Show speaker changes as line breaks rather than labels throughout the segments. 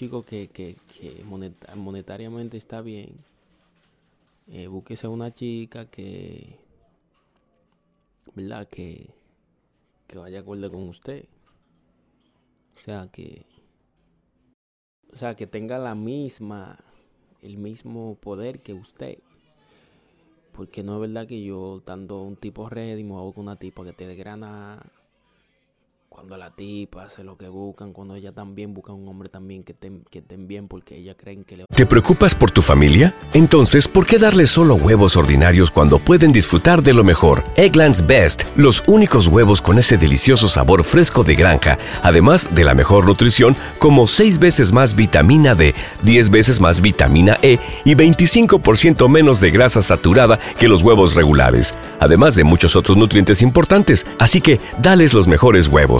chico que, que, que monetariamente está bien, eh, búsquese una chica que, ¿verdad? Que, que vaya acorde con usted. O sea, que, o sea, que tenga la misma, el mismo poder que usted. Porque no es verdad que yo, dando un tipo ready, me hago con una tipa que te desgrana cuando la tipa hace lo que buscan, cuando ella también busca un hombre también que estén, que bien porque ella creen que le...
¿Te preocupas por tu familia? Entonces, ¿por qué darles solo huevos ordinarios cuando pueden disfrutar de lo mejor? Egglands Best, los únicos huevos con ese delicioso sabor fresco de granja, además de la mejor nutrición, como 6 veces más vitamina D, 10 veces más vitamina E y 25% menos de grasa saturada que los huevos regulares, además de muchos otros nutrientes importantes. Así que, dales los mejores huevos.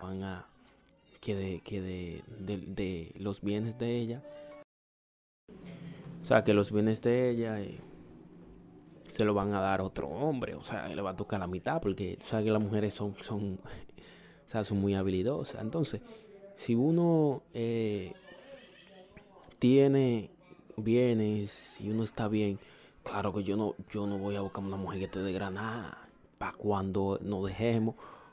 van a que de, que de, los bienes de ella. O sea que los bienes de ella eh, se lo van a dar otro hombre. O sea le va a tocar la mitad porque o sea que las mujeres son son o sea son muy habilidosas. Entonces si uno eh, tiene bienes y uno está bien claro que yo no yo no voy a buscar una mujer que te dé granada. Para cuando nos dejemos